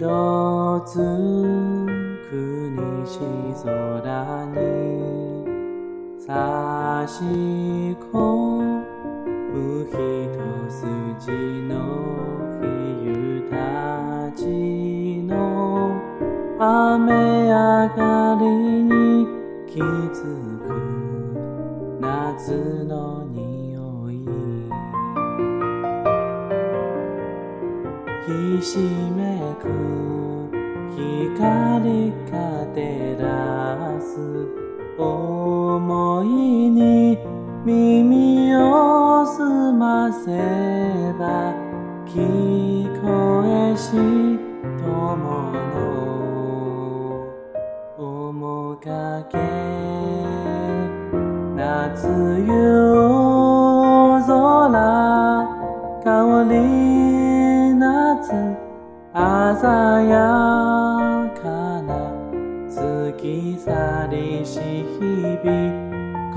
色づく西空に差し込む一筋の冬たちの雨上がりに気づく夏の匂ひしめく光が照らす。思いに耳を澄ませば聞こえし友の面影。夏夜空香り鮮やかな過ぎ去りし日々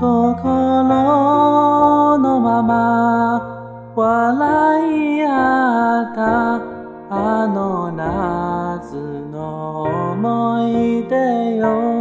心のまま笑い合ったあの夏の思い出よ。